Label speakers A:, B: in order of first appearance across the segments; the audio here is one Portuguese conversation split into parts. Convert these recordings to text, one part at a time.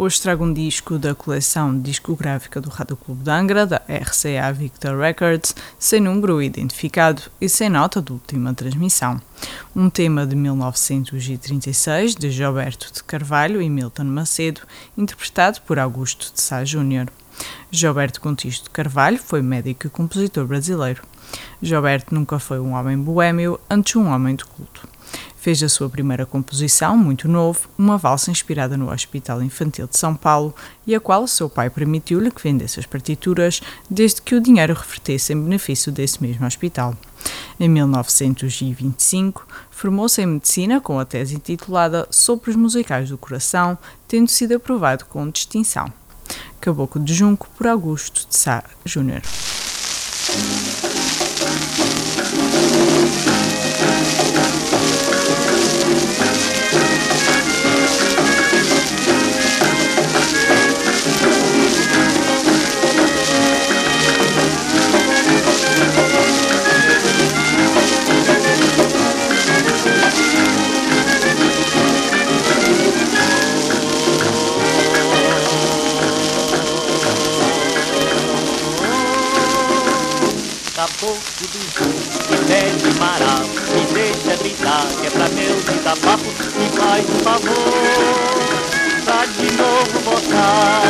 A: Hoje trago um disco da coleção discográfica do Rádio Clube de Angra, da RCA Victor Records, sem número identificado e sem nota de última transmissão. Um tema de 1936, de Gilberto de Carvalho e Milton Macedo, interpretado por Augusto de Sá Júnior. Gilberto Contisto de Carvalho foi médico e compositor brasileiro. Gilberto nunca foi um homem boêmio, antes um homem de culto. Fez a sua primeira composição, muito novo, uma valsa inspirada no Hospital Infantil de São Paulo e a qual seu pai permitiu-lhe que vendesse as partituras, desde que o dinheiro revertesse em benefício desse mesmo hospital. Em 1925, formou-se em medicina com a tese intitulada Sopros Musicais do Coração, tendo sido aprovado com distinção. Caboclo de Junco por Augusto de Sá Júnior.
B: Do jogo, velho marau, me deixa gritar, que é pra desabafo, me faz um favor, pra de novo botar,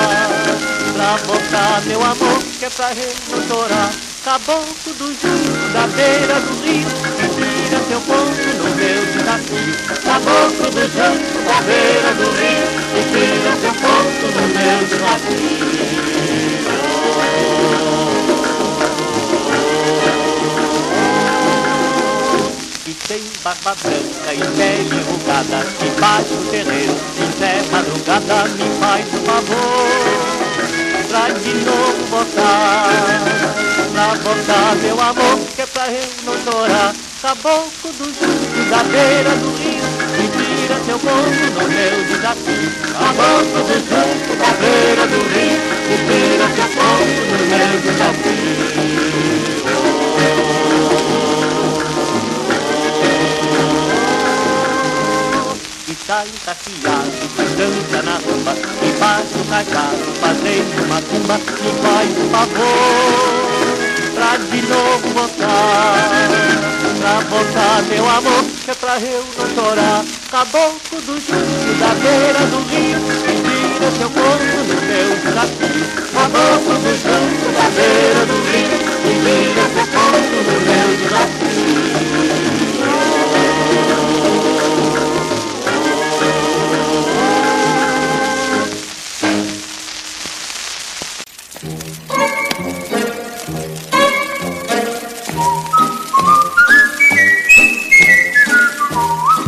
B: pra botar meu amor, que é pra não chorar, caboclo do jogo, da beira do rio, tem barba branca e pele enrugada Embaixo do terreiro, em Zé Madrugada Me faz um favor. Pra de novo botar Pra botar meu amor Que é pra eu não chorar Caboclo do Justo da beira do rio Me tira seu corpo no meu desafio. Caboclo do Justo da beira sai taciado, dança na rumba, e faz o cagado, fazendo uma tumba, e faz o favor, pra de novo voltar, pra voltar meu amor, que é pra eu não chorar, caboclo do Júlio, da beira do rio, e tira seu corpo no meu